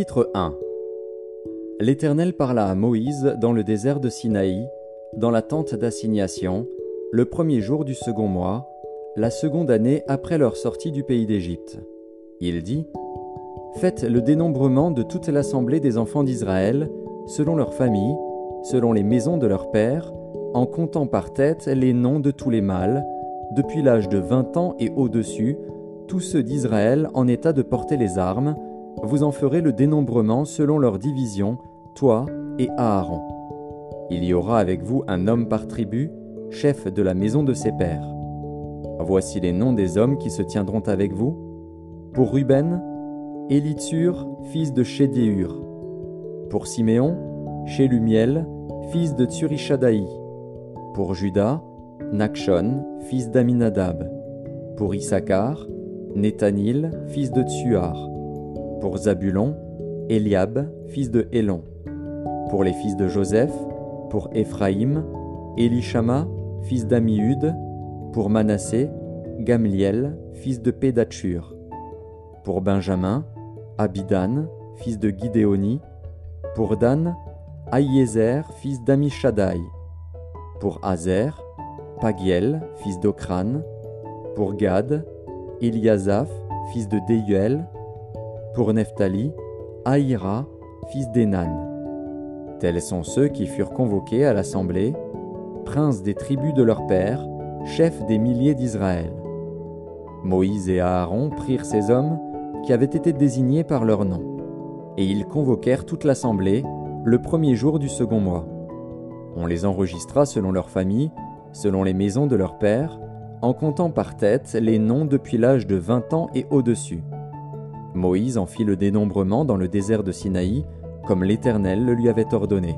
Chapitre 1 L'Éternel parla à Moïse dans le désert de Sinaï, dans la tente d'assignation, le premier jour du second mois, la seconde année après leur sortie du pays d'Égypte. Il dit Faites le dénombrement de toute l'assemblée des enfants d'Israël, selon leurs familles, selon les maisons de leurs pères, en comptant par tête les noms de tous les mâles, depuis l'âge de vingt ans et au-dessus, tous ceux d'Israël en état de porter les armes, vous en ferez le dénombrement selon leur division, toi et Aaron. Il y aura avec vous un homme par tribu, chef de la maison de ses pères. Voici les noms des hommes qui se tiendront avec vous. Pour Ruben, Élitsur, fils de Chédéur. Pour Siméon, Chélumiel, fils de Tsurishadaï. Pour Judas, Nakshon, fils d'Aminadab. Pour Issachar, Nethanil, fils de Tsuar. Pour Zabulon, Eliab, fils de Hélon. Pour les fils de Joseph, pour Éphraïm, Elishama, fils d'Amiud. Pour Manassé, Gamliel, fils de Pédachur. Pour Benjamin, Abidan, fils de Gidéoni. Pour Dan, Aïezer, fils d'Amishadaï. Pour Azer, Pagiel, fils d'Okran. Pour Gad, Eliasaph, fils de Deuel, pour Nephtali, Aïra, fils d'Enan. Tels sont ceux qui furent convoqués à l'assemblée, princes des tribus de leur père, chefs des milliers d'Israël. Moïse et Aaron prirent ces hommes qui avaient été désignés par leur nom, et ils convoquèrent toute l'assemblée le premier jour du second mois. On les enregistra selon leur famille, selon les maisons de leur père, en comptant par tête les noms depuis l'âge de vingt ans et au-dessus. Moïse en fit le dénombrement dans le désert de Sinaï, comme l'Éternel le lui avait ordonné.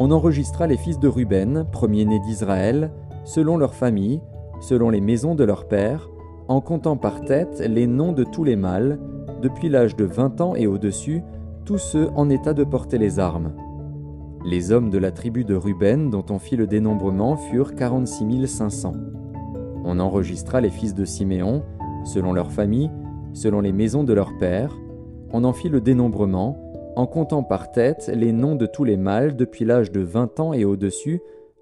On enregistra les fils de Ruben, premier-nés d'Israël, selon leur famille, selon les maisons de leur père, en comptant par tête les noms de tous les mâles, depuis l'âge de vingt ans et au-dessus, tous ceux en état de porter les armes. Les hommes de la tribu de Ruben dont on fit le dénombrement furent quarante-six cinq cents. On enregistra les fils de Siméon, selon leur famille, selon les maisons de leurs pères. On en fit le dénombrement, en comptant par tête les noms de tous les mâles depuis l'âge de vingt ans et au-dessus,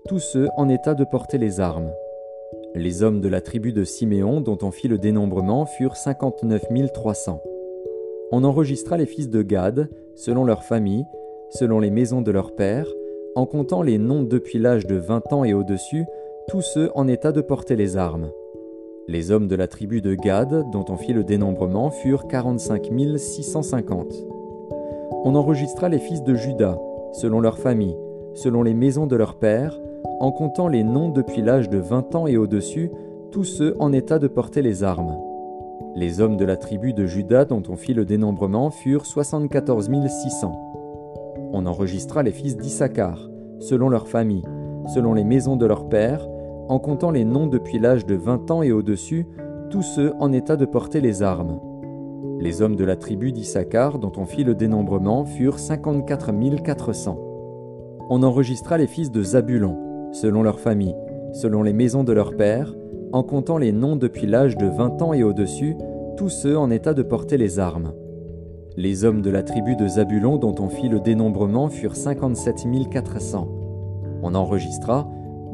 tous ceux en état de porter les armes. Les hommes de la tribu de Siméon dont on fit le dénombrement furent cinquante-neuf trois cents. On enregistra les fils de Gad, selon leur famille, selon les maisons de leurs pères, en comptant les noms depuis l'âge de vingt ans et au-dessus, tous ceux en état de porter les armes. Les hommes de la tribu de Gad, dont on fit le dénombrement, furent 45 650. On enregistra les fils de Juda, selon leur famille, selon les maisons de leurs pères, en comptant les noms depuis l'âge de 20 ans et au-dessus, tous ceux en état de porter les armes. Les hommes de la tribu de Juda dont on fit le dénombrement furent 74 600. On enregistra les fils d'Issachar, selon leur famille, selon les maisons de leurs pères, en comptant les noms depuis l'âge de 20 ans et au-dessus, tous ceux en état de porter les armes. Les hommes de la tribu d'Issachar, dont on fit le dénombrement, furent 54 400. On enregistra les fils de Zabulon, selon leur famille, selon les maisons de leurs pères, en comptant les noms depuis l'âge de 20 ans et au-dessus, tous ceux en état de porter les armes. Les hommes de la tribu de Zabulon dont on fit le dénombrement furent 57 400. On enregistra,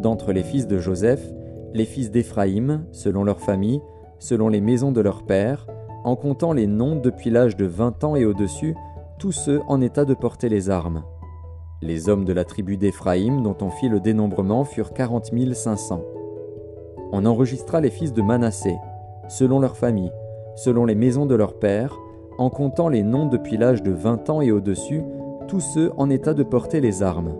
D'entre les fils de Joseph, les fils d'Éphraïm, selon leur famille, selon les maisons de leurs pères, en comptant les noms depuis l'âge de vingt ans et au-dessus, tous ceux en état de porter les armes. Les hommes de la tribu d'Éphraïm dont on fit le dénombrement furent quarante mille cinq cents. On enregistra les fils de Manassé, selon leur famille, selon les maisons de leurs pères, en comptant les noms depuis l'âge de vingt ans et au-dessus, tous ceux en état de porter les armes.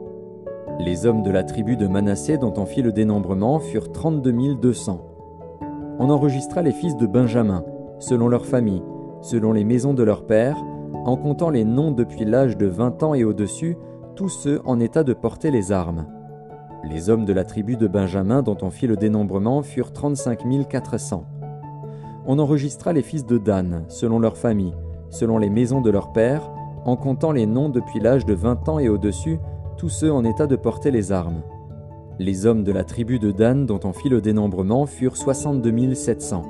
Les hommes de la tribu de Manassé dont on fit le dénombrement furent 32 200. On enregistra les fils de Benjamin, selon leur famille, selon les maisons de leurs pères, en comptant les noms depuis l'âge de 20 ans et au-dessus, tous ceux en état de porter les armes. Les hommes de la tribu de Benjamin dont on fit le dénombrement furent 35 400. On enregistra les fils de Dan, selon leur famille, selon les maisons de leurs pères, en comptant les noms depuis l'âge de 20 ans et au-dessus, tous ceux en état de porter les armes. Les hommes de la tribu de Dan dont on fit le dénombrement furent 62 700.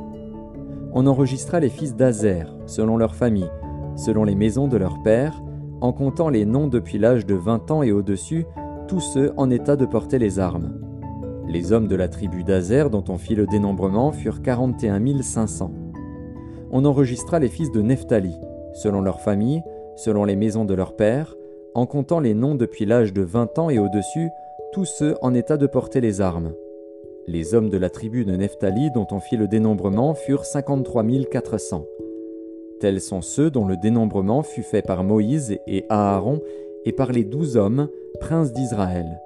On enregistra les fils d'Azer, selon leur famille, selon les maisons de leurs pères, en comptant les noms depuis l'âge de 20 ans et au-dessus, tous ceux en état de porter les armes. Les hommes de la tribu d'Azer dont on fit le dénombrement furent 41 500. On enregistra les fils de Nephtali, selon leurs familles, selon les maisons de leurs pères, en comptant les noms depuis l'âge de 20 ans et au-dessus, tous ceux en état de porter les armes. Les hommes de la tribu de Nephtali dont on fit le dénombrement furent 53 400. Tels sont ceux dont le dénombrement fut fait par Moïse et Aaron et par les douze hommes, princes d'Israël.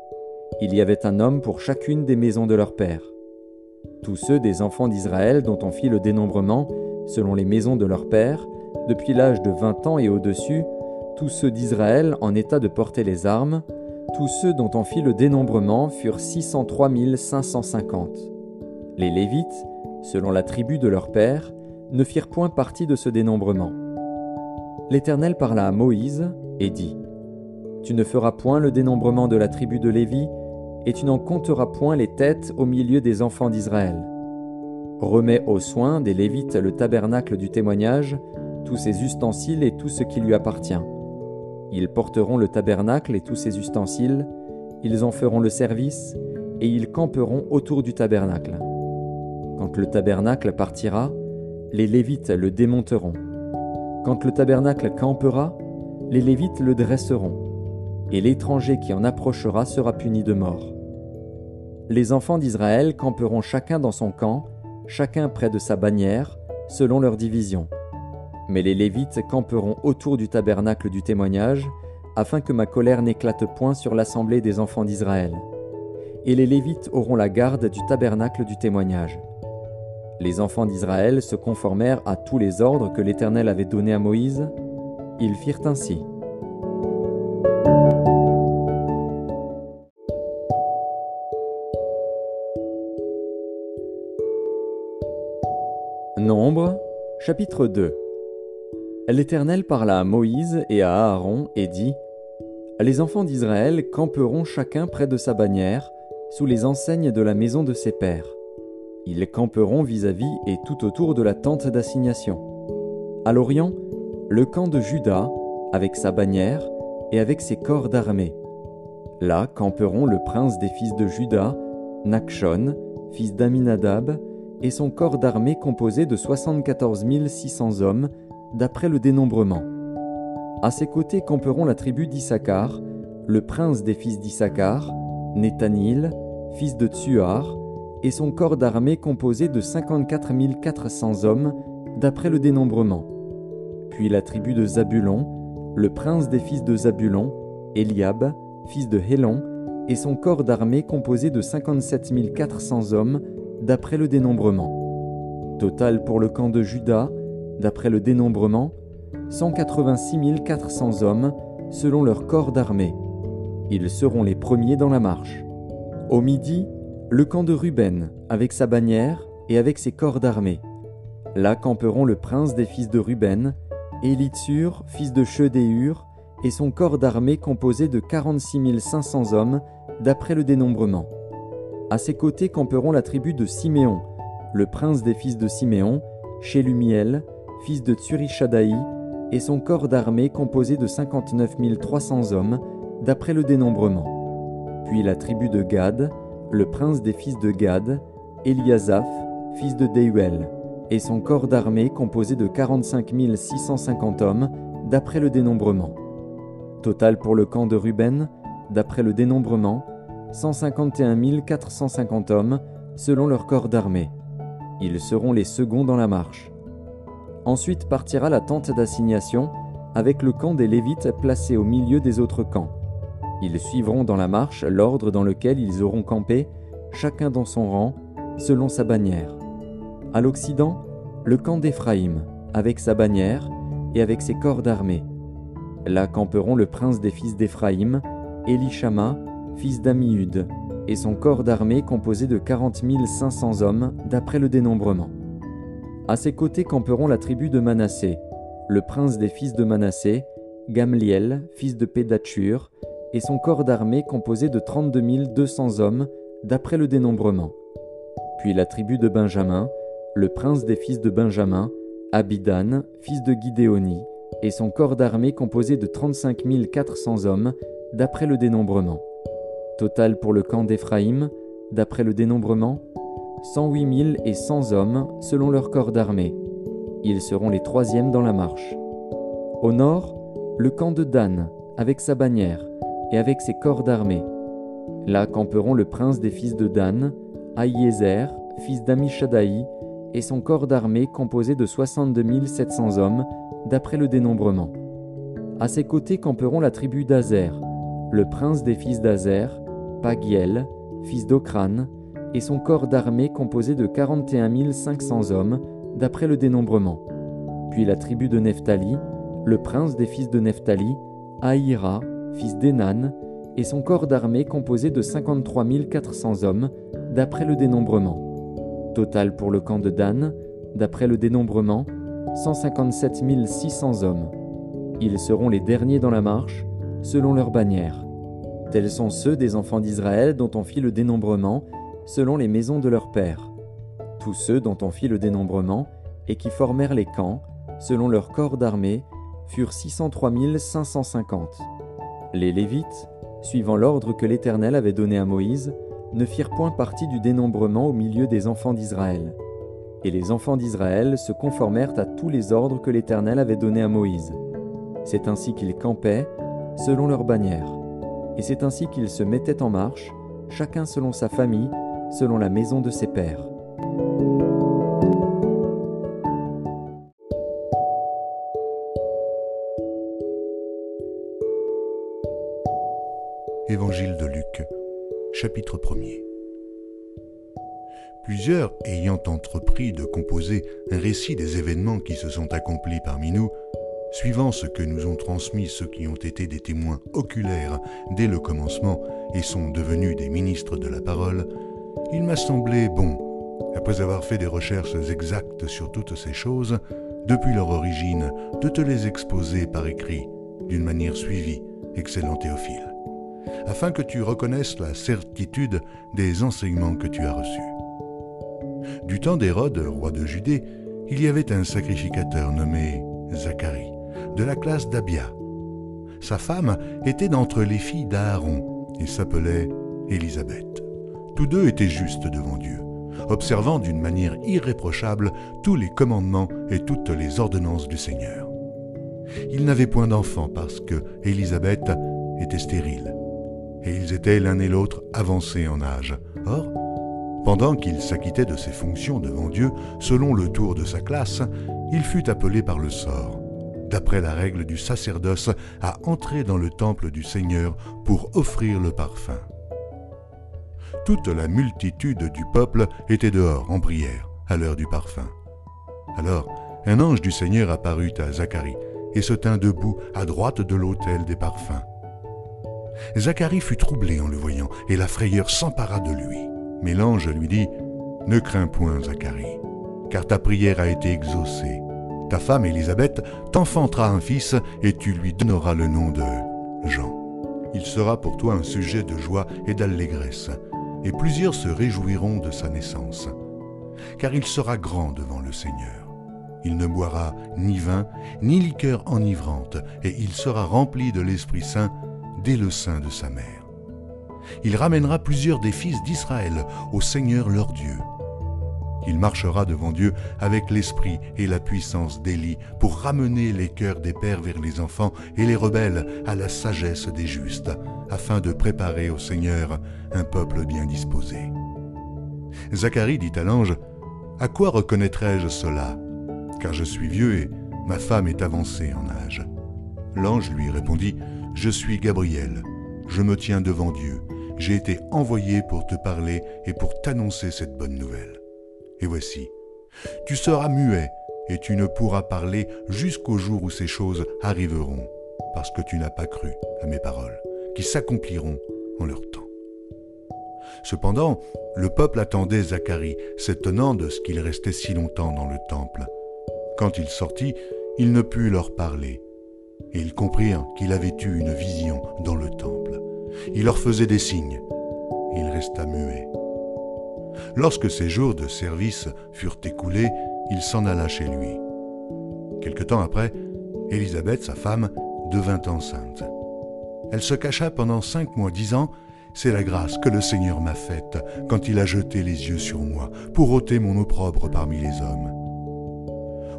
Il y avait un homme pour chacune des maisons de leur père. Tous ceux des enfants d'Israël dont on fit le dénombrement, selon les maisons de leur père, depuis l'âge de vingt ans et au-dessus, tous ceux d'Israël en état de porter les armes, tous ceux dont on fit le dénombrement furent 603 550. Les Lévites, selon la tribu de leur père, ne firent point partie de ce dénombrement. L'Éternel parla à Moïse et dit Tu ne feras point le dénombrement de la tribu de Lévi, et tu n'en compteras point les têtes au milieu des enfants d'Israël. Remets aux soins des Lévites le tabernacle du témoignage, tous ses ustensiles et tout ce qui lui appartient ils porteront le tabernacle et tous ses ustensiles, ils en feront le service, et ils camperont autour du tabernacle. Quand le tabernacle partira, les Lévites le démonteront. Quand le tabernacle campera, les Lévites le dresseront, et l'étranger qui en approchera sera puni de mort. Les enfants d'Israël camperont chacun dans son camp, chacun près de sa bannière, selon leur division. Mais les Lévites camperont autour du tabernacle du témoignage, afin que ma colère n'éclate point sur l'assemblée des enfants d'Israël. Et les Lévites auront la garde du tabernacle du témoignage. Les enfants d'Israël se conformèrent à tous les ordres que l'Éternel avait donnés à Moïse. Ils firent ainsi. Nombre, chapitre 2 L'Éternel parla à Moïse et à Aaron et dit Les enfants d'Israël camperont chacun près de sa bannière, sous les enseignes de la maison de ses pères. Ils camperont vis-à-vis et tout autour de la tente d'assignation. À l'orient, le camp de Juda, avec sa bannière et avec ses corps d'armée. Là camperont le prince des fils de Juda, Nakshon, fils d'Aminadab, et son corps d'armée composé de 74 600 hommes, d'après le dénombrement. À ses côtés camperont la tribu d'Issachar, le prince des fils d'Issachar, Nethanil, fils de Tsuar, et son corps d'armée composé de 54 400 hommes, d'après le dénombrement. Puis la tribu de Zabulon, le prince des fils de Zabulon, Eliab, fils de Hélon, et son corps d'armée composé de 57 400 hommes, d'après le dénombrement. Total pour le camp de Juda, d'après le dénombrement, 186 400 hommes selon leur corps d'armée. Ils seront les premiers dans la marche. Au midi, le camp de Ruben, avec sa bannière et avec ses corps d'armée. Là camperont le prince des fils de Ruben, Élitsur, fils de Chedéur, et son corps d'armée composé de 46 500 hommes, d'après le dénombrement. À ses côtés camperont la tribu de Siméon, le prince des fils de Siméon, Shelumiel, fils de Tsurishadaï, et son corps d'armée composé de 59 300 hommes, d'après le dénombrement. Puis la tribu de Gad, le prince des fils de Gad, Eliasaph, fils de Deuel, et son corps d'armée composé de 45 650 hommes, d'après le dénombrement. Total pour le camp de Ruben, d'après le dénombrement, 151 450 hommes, selon leur corps d'armée. Ils seront les seconds dans la marche. Ensuite partira la tente d'assignation, avec le camp des Lévites placé au milieu des autres camps. Ils suivront dans la marche l'ordre dans lequel ils auront campé, chacun dans son rang, selon sa bannière. À l'occident, le camp d'Éphraïm, avec sa bannière et avec ses corps d'armée. Là camperont le prince des fils d'Éphraïm, Elishama, fils d'Amiud, et son corps d'armée composé de 40 500 hommes d'après le dénombrement. À ses côtés camperont la tribu de Manassé, le prince des fils de Manassé, Gamliel, fils de Pédachur, et son corps d'armée composé de 32 200 hommes, d'après le dénombrement. Puis la tribu de Benjamin, le prince des fils de Benjamin, Abidan, fils de Guidéoni, et son corps d'armée composé de 35 400 hommes, d'après le dénombrement. Total pour le camp d'Éphraïm, d'après le dénombrement, 108 et 100 hommes selon leur corps d'armée. Ils seront les troisièmes dans la marche. Au nord, le camp de Dan, avec sa bannière, et avec ses corps d'armée. Là camperont le prince des fils de Dan, Aïézer, fils d'Amishadaï, et son corps d'armée composé de 62 700 hommes, d'après le dénombrement. À ses côtés camperont la tribu d'Azer, le prince des fils d'Azer, Pagiel, fils d'Okran, et son corps d'armée composé de 41 500 hommes, d'après le dénombrement. Puis la tribu de Nephtali, le prince des fils de Nephtali, Aïra, fils d'Enan, et son corps d'armée composé de 53 400 hommes, d'après le dénombrement. Total pour le camp de Dan, d'après le dénombrement, 157 600 hommes. Ils seront les derniers dans la marche, selon leur bannière. Tels sont ceux des enfants d'Israël dont on fit le dénombrement, selon les maisons de leurs pères. Tous ceux dont on fit le dénombrement, et qui formèrent les camps, selon leur corps d'armée, furent 603 550. Les Lévites, suivant l'ordre que l'Éternel avait donné à Moïse, ne firent point partie du dénombrement au milieu des enfants d'Israël. Et les enfants d'Israël se conformèrent à tous les ordres que l'Éternel avait donnés à Moïse. C'est ainsi qu'ils campaient, selon leur bannière. Et c'est ainsi qu'ils se mettaient en marche, chacun selon sa famille, selon la maison de ses pères. Évangile de Luc, chapitre 1er. Plusieurs ayant entrepris de composer un récit des événements qui se sont accomplis parmi nous, suivant ce que nous ont transmis ceux qui ont été des témoins oculaires dès le commencement et sont devenus des ministres de la parole, il m'a semblé bon, après avoir fait des recherches exactes sur toutes ces choses, depuis leur origine, de te les exposer par écrit, d'une manière suivie, excellent Théophile afin que tu reconnaisses la certitude des enseignements que tu as reçus. Du temps d'Hérode, roi de Judée, il y avait un sacrificateur nommé Zacharie, de la classe d'Abia. Sa femme était d'entre les filles d'Aaron et s'appelait Élisabeth. Tous deux étaient justes devant Dieu, observant d'une manière irréprochable tous les commandements et toutes les ordonnances du Seigneur. Ils n'avaient point d'enfant parce que Élisabeth était stérile et ils étaient l'un et l'autre avancés en âge. Or, pendant qu'il s'acquittait de ses fonctions devant Dieu, selon le tour de sa classe, il fut appelé par le sort, d'après la règle du sacerdoce, à entrer dans le temple du Seigneur pour offrir le parfum. Toute la multitude du peuple était dehors en prière à l'heure du parfum. Alors, un ange du Seigneur apparut à Zacharie et se tint debout à droite de l'autel des parfums. Zacharie fut troublé en le voyant, et la frayeur s'empara de lui. Mais l'ange lui dit, Ne crains point, Zacharie, car ta prière a été exaucée. Ta femme Élisabeth t'enfantera un fils, et tu lui donneras le nom de Jean. Il sera pour toi un sujet de joie et d'allégresse, et plusieurs se réjouiront de sa naissance, car il sera grand devant le Seigneur. Il ne boira ni vin, ni liqueur enivrante, et il sera rempli de l'Esprit Saint dès le sein de sa mère. Il ramènera plusieurs des fils d'Israël au Seigneur leur Dieu. Il marchera devant Dieu avec l'esprit et la puissance d'Élie pour ramener les cœurs des pères vers les enfants et les rebelles à la sagesse des justes, afin de préparer au Seigneur un peuple bien disposé. Zacharie dit à l'ange, À quoi reconnaîtrai-je cela? Car je suis vieux et ma femme est avancée en âge. L'ange lui répondit, je suis Gabriel, je me tiens devant Dieu, j'ai été envoyé pour te parler et pour t'annoncer cette bonne nouvelle. Et voici, tu seras muet et tu ne pourras parler jusqu'au jour où ces choses arriveront, parce que tu n'as pas cru à mes paroles, qui s'accompliront en leur temps. Cependant, le peuple attendait Zacharie, s'étonnant de ce qu'il restait si longtemps dans le temple. Quand il sortit, il ne put leur parler, et ils comprirent qu'il avait eu une vision dans le temple. Il leur faisait des signes. Il resta muet. Lorsque ses jours de service furent écoulés, il s'en alla chez lui. Quelque temps après, Élisabeth, sa femme, devint enceinte. Elle se cacha pendant cinq mois, disant C'est la grâce que le Seigneur m'a faite quand il a jeté les yeux sur moi pour ôter mon opprobre parmi les hommes.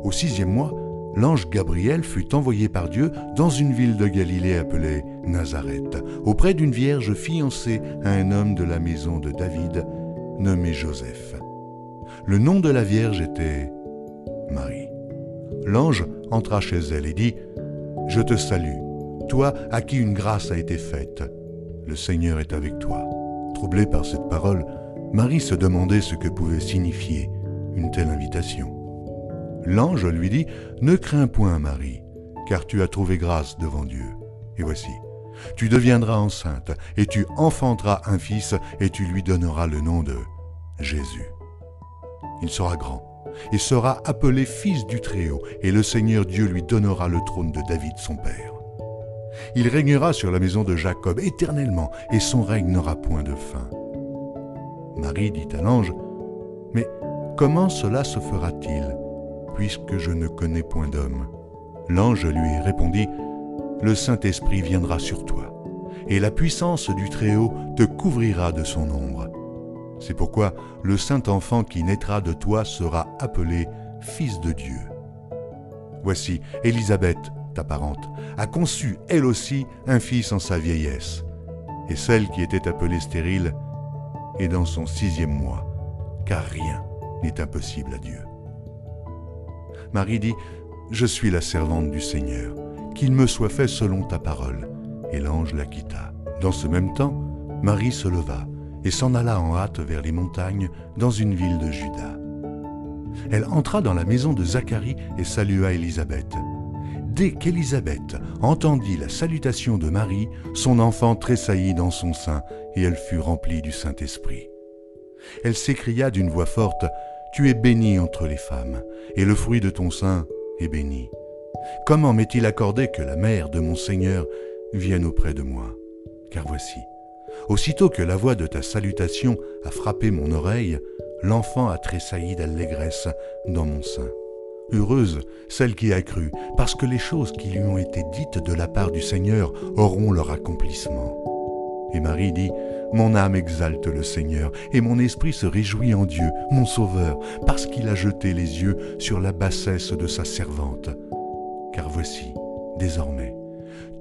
Au sixième mois, l'ange Gabriel fut envoyé par Dieu dans une ville de Galilée appelée Nazareth, auprès d'une vierge fiancée à un homme de la maison de David, nommé Joseph. Le nom de la vierge était Marie. L'ange entra chez elle et dit, Je te salue, toi à qui une grâce a été faite. Le Seigneur est avec toi. Troublée par cette parole, Marie se demandait ce que pouvait signifier une telle invitation. L'ange lui dit, Ne crains point, Marie, car tu as trouvé grâce devant Dieu. Et voici, tu deviendras enceinte, et tu enfanteras un fils, et tu lui donneras le nom de Jésus. Il sera grand, et sera appelé Fils du Très-Haut, et le Seigneur Dieu lui donnera le trône de David son père. Il régnera sur la maison de Jacob éternellement, et son règne n'aura point de fin. Marie dit à l'ange, Mais comment cela se fera-t-il puisque je ne connais point d'homme? L'ange lui répondit, Le Saint-Esprit viendra sur toi, et la puissance du Très-Haut te couvrira de son ombre. C'est pourquoi le Saint-Enfant qui naîtra de toi sera appelé Fils de Dieu. Voici, Élisabeth, ta parente, a conçu elle aussi un fils en sa vieillesse, et celle qui était appelée stérile est dans son sixième mois, car rien n'est impossible à Dieu. Marie dit, Je suis la servante du Seigneur, qu'il me soit fait selon ta parole. Et l'ange la quitta. Dans ce même temps, Marie se leva et s'en alla en hâte vers les montagnes dans une ville de Juda. Elle entra dans la maison de Zacharie et salua Élisabeth. Dès qu'Élisabeth entendit la salutation de Marie, son enfant tressaillit dans son sein et elle fut remplie du Saint-Esprit. Elle s'écria d'une voix forte, tu es bénie entre les femmes, et le fruit de ton sein est béni. Comment m'est-il accordé que la mère de mon Seigneur vienne auprès de moi? Car voici, aussitôt que la voix de ta salutation a frappé mon oreille, l'enfant a tressailli d'allégresse dans mon sein. Heureuse celle qui a cru, parce que les choses qui lui ont été dites de la part du Seigneur auront leur accomplissement. Et Marie dit, Mon âme exalte le Seigneur, et mon esprit se réjouit en Dieu, mon Sauveur, parce qu'il a jeté les yeux sur la bassesse de sa servante. Car voici, désormais,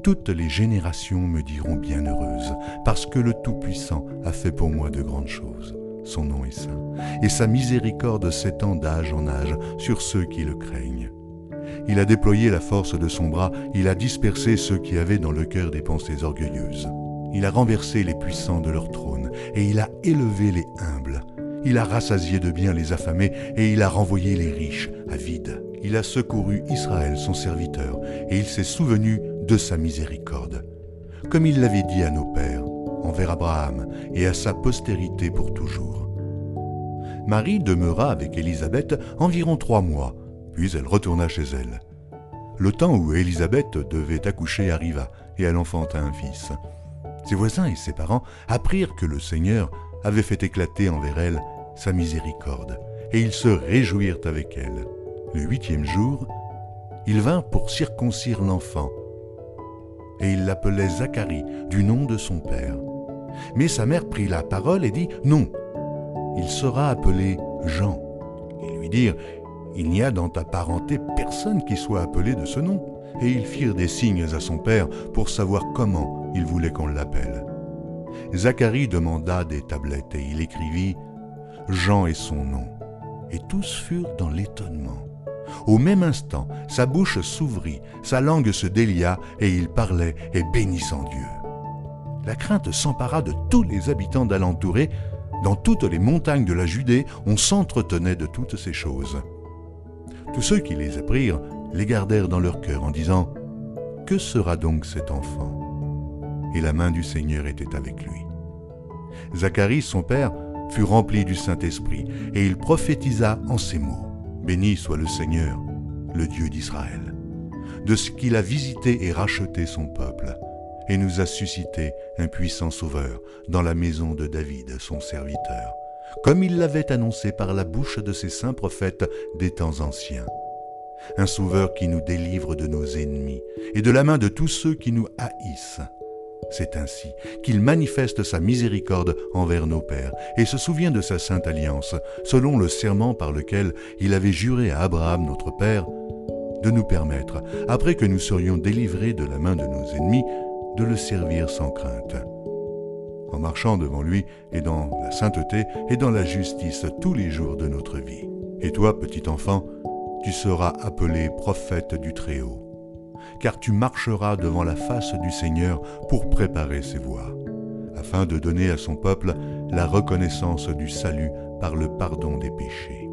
toutes les générations me diront bienheureuse, parce que le Tout-Puissant a fait pour moi de grandes choses. Son nom est saint, et sa miséricorde s'étend d'âge en âge sur ceux qui le craignent. Il a déployé la force de son bras, il a dispersé ceux qui avaient dans le cœur des pensées orgueilleuses. Il a renversé les puissants de leur trône, et il a élevé les humbles. Il a rassasié de bien les affamés, et il a renvoyé les riches à vide. Il a secouru Israël, son serviteur, et il s'est souvenu de sa miséricorde, comme il l'avait dit à nos pères, envers Abraham et à sa postérité pour toujours. Marie demeura avec Élisabeth environ trois mois, puis elle retourna chez elle. Le temps où Élisabeth devait accoucher arriva, et elle enfanta un fils. Ses voisins et ses parents apprirent que le Seigneur avait fait éclater envers elle sa miséricorde, et ils se réjouirent avec elle. Le huitième jour, ils vinrent pour circoncire l'enfant, et ils l'appelaient Zacharie, du nom de son père. Mais sa mère prit la parole et dit, Non, il sera appelé Jean. Ils lui dirent, Il n'y a dans ta parenté personne qui soit appelé de ce nom. Et ils firent des signes à son père pour savoir comment il voulait qu'on l'appelle. Zacharie demanda des tablettes et il écrivit Jean est son nom. Et tous furent dans l'étonnement. Au même instant, sa bouche s'ouvrit, sa langue se délia, et il parlait et bénissant Dieu. La crainte s'empara de tous les habitants d'alentouré. Dans toutes les montagnes de la Judée, on s'entretenait de toutes ces choses. Tous ceux qui les apprirent les gardèrent dans leur cœur en disant Que sera donc cet enfant? Et la main du Seigneur était avec lui. Zacharie, son père, fut rempli du Saint-Esprit, et il prophétisa en ces mots. Béni soit le Seigneur, le Dieu d'Israël, de ce qu'il a visité et racheté son peuple, et nous a suscité un puissant sauveur dans la maison de David, son serviteur, comme il l'avait annoncé par la bouche de ses saints prophètes des temps anciens un Sauveur qui nous délivre de nos ennemis et de la main de tous ceux qui nous haïssent. C'est ainsi qu'il manifeste sa miséricorde envers nos pères et se souvient de sa sainte alliance, selon le serment par lequel il avait juré à Abraham notre Père de nous permettre, après que nous serions délivrés de la main de nos ennemis, de le servir sans crainte. En marchant devant lui et dans la sainteté et dans la justice tous les jours de notre vie. Et toi, petit enfant, tu seras appelé prophète du Très-Haut, car tu marcheras devant la face du Seigneur pour préparer ses voies, afin de donner à son peuple la reconnaissance du salut par le pardon des péchés.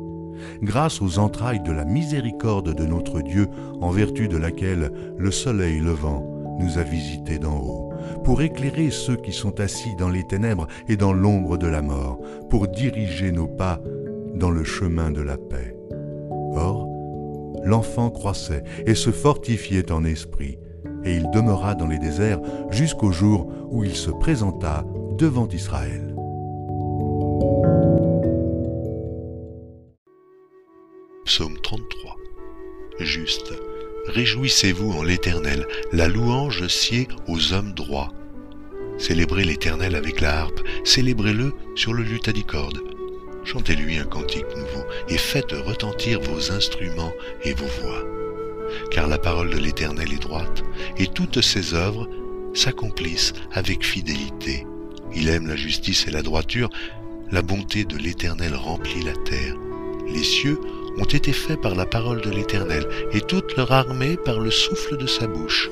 Grâce aux entrailles de la miséricorde de notre Dieu, en vertu de laquelle le soleil levant nous a visités d'en haut, pour éclairer ceux qui sont assis dans les ténèbres et dans l'ombre de la mort, pour diriger nos pas dans le chemin de la paix. Or, l'enfant croissait et se fortifiait en esprit, et il demeura dans les déserts jusqu'au jour où il se présenta devant Israël. Psaume 33 Juste, réjouissez-vous en l'Éternel, la louange sied aux hommes droits. Célébrez l'Éternel avec la harpe, célébrez-le sur le luth Chantez-lui un cantique nouveau et faites retentir vos instruments et vos voix. Car la parole de l'Éternel est droite, et toutes ses œuvres s'accomplissent avec fidélité. Il aime la justice et la droiture, la bonté de l'Éternel remplit la terre. Les cieux ont été faits par la parole de l'Éternel, et toute leur armée par le souffle de sa bouche.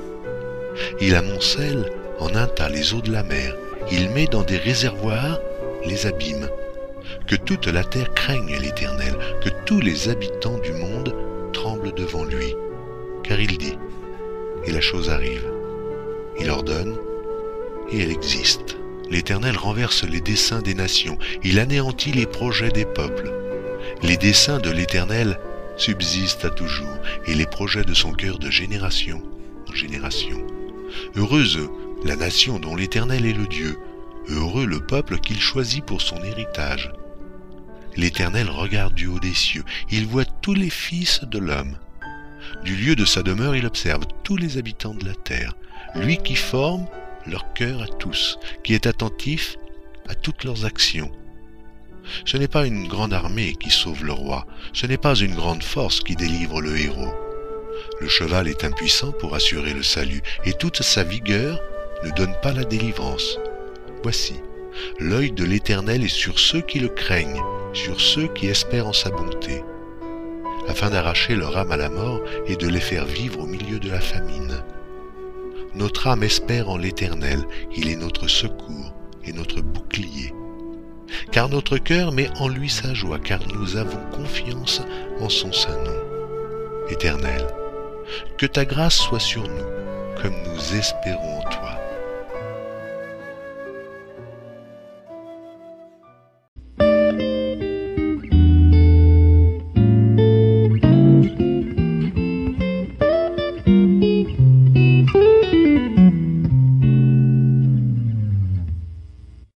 Il amoncelle en un tas les eaux de la mer, il met dans des réservoirs les abîmes. Que toute la terre craigne l'Éternel, que tous les habitants du monde tremblent devant lui. Car il dit, et la chose arrive. Il ordonne, et elle existe. L'Éternel renverse les desseins des nations, il anéantit les projets des peuples. Les desseins de l'Éternel subsistent à toujours, et les projets de son cœur de génération en génération. Heureuse la nation dont l'Éternel est le Dieu, heureux le peuple qu'il choisit pour son héritage. L'Éternel regarde du haut des cieux, il voit tous les fils de l'homme. Du lieu de sa demeure, il observe tous les habitants de la terre, lui qui forme leur cœur à tous, qui est attentif à toutes leurs actions. Ce n'est pas une grande armée qui sauve le roi, ce n'est pas une grande force qui délivre le héros. Le cheval est impuissant pour assurer le salut, et toute sa vigueur ne donne pas la délivrance. Voici, l'œil de l'Éternel est sur ceux qui le craignent, sur ceux qui espèrent en sa bonté, afin d'arracher leur âme à la mort et de les faire vivre au milieu de la famine. Notre âme espère en l'Éternel, il est notre secours et notre bouclier. Car notre cœur met en lui sa joie, car nous avons confiance en son saint nom. Éternel, que ta grâce soit sur nous, comme nous espérons